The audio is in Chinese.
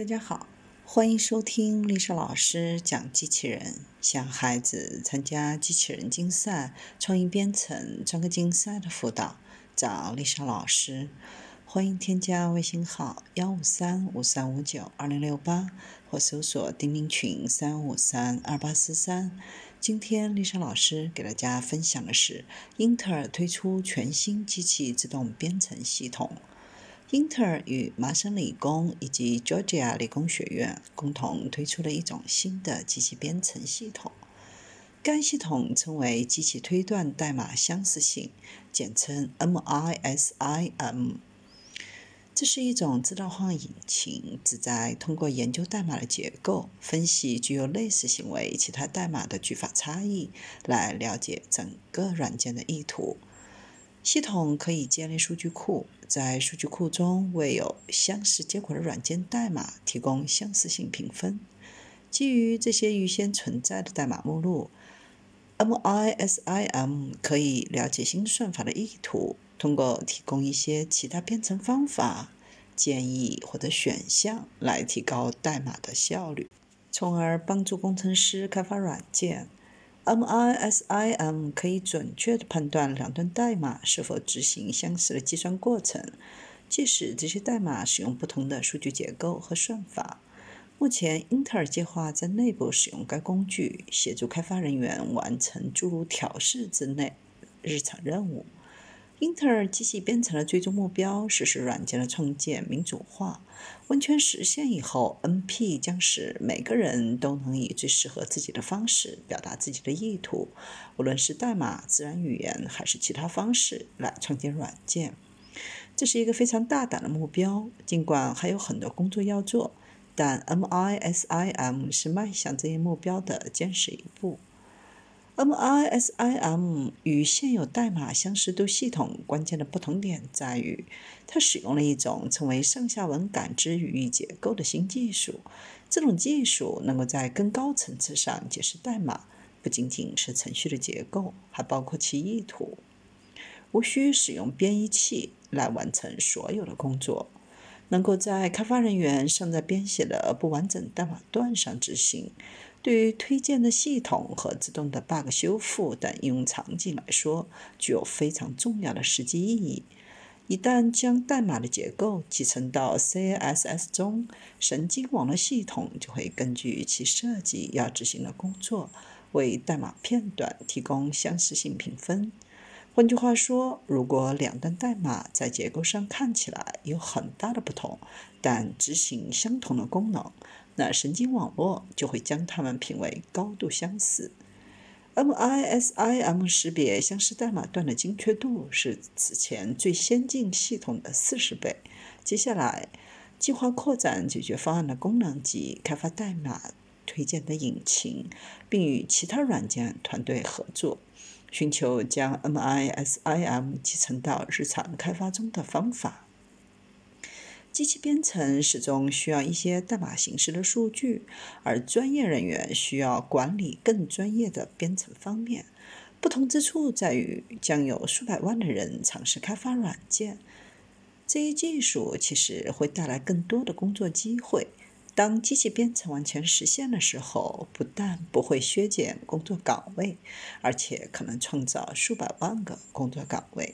大家好，欢迎收听丽莎老师讲机器人。想孩子参加机器人竞赛、创意编程、专科竞赛的辅导，找丽莎老师。欢迎添加微信号幺五三五三五九二零六八，或搜索钉钉群三五三二八四三。今天丽莎老师给大家分享的是，英特尔推出全新机器自动编程系统。英特尔与麻省理工以及 Georgia 理工学院共同推出了一种新的机器编程系统，该系统称为机器推断代码相似性，简称 MISIM。这是一种自动化引擎，旨在通过研究代码的结构，分析具有类似行为其他代码的句法差异，来了解整个软件的意图。系统可以建立数据库，在数据库中为有相似结果的软件代码提供相似性评分。基于这些预先存在的代码目录，MISIM 可以了解新算法的意图，通过提供一些其他编程方法、建议或者选项来提高代码的效率，从而帮助工程师开发软件。MISIM 可以准确地判断两段代码是否执行相似的计算过程，即使这些代码使用不同的数据结构和算法。目前，英特尔计划在内部使用该工具，协助开发人员完成诸如调试之类日常任务。英特尔机器编程的最终目标是使软件的创建民主化。完全实现以后，NP 将使每个人都能以最适合自己的方式表达自己的意图，无论是代码、自然语言还是其他方式来创建软件。这是一个非常大胆的目标，尽管还有很多工作要做，但 MISIM 是迈向这一目标的坚实一步。MISIM 与现有代码相似度系统关键的不同点在于，它使用了一种称为上下文感知语义结构的新技术。这种技术能够在更高层次上解释代码，不仅仅是程序的结构，还包括其意图。无需使用编译器来完成所有的工作，能够在开发人员尚在编写的不完整代码段上执行。对于推荐的系统和自动的 bug 修复等应用场景来说，具有非常重要的实际意义。一旦将代码的结构集成到 CSS 中，神经网络系统就会根据其设计要执行的工作，为代码片段提供相似性评分。换句话说，如果两段代码在结构上看起来有很大的不同，但执行相同的功能，那神经网络就会将它们评为高度相似。MISIM 识别相似代码段的精确度是此前最先进系统的四十倍。接下来，计划扩展解决方案的功能及开发代码推荐的引擎，并与其他软件团队合作。寻求将 MISIM 集成到日常开发中的方法。机器编程始终需要一些代码形式的数据，而专业人员需要管理更专业的编程方面。不同之处在于，将有数百万的人尝试开发软件。这一技术其实会带来更多的工作机会。当机器编程完全实现的时候，不但不会削减工作岗位，而且可能创造数百万个工作岗位。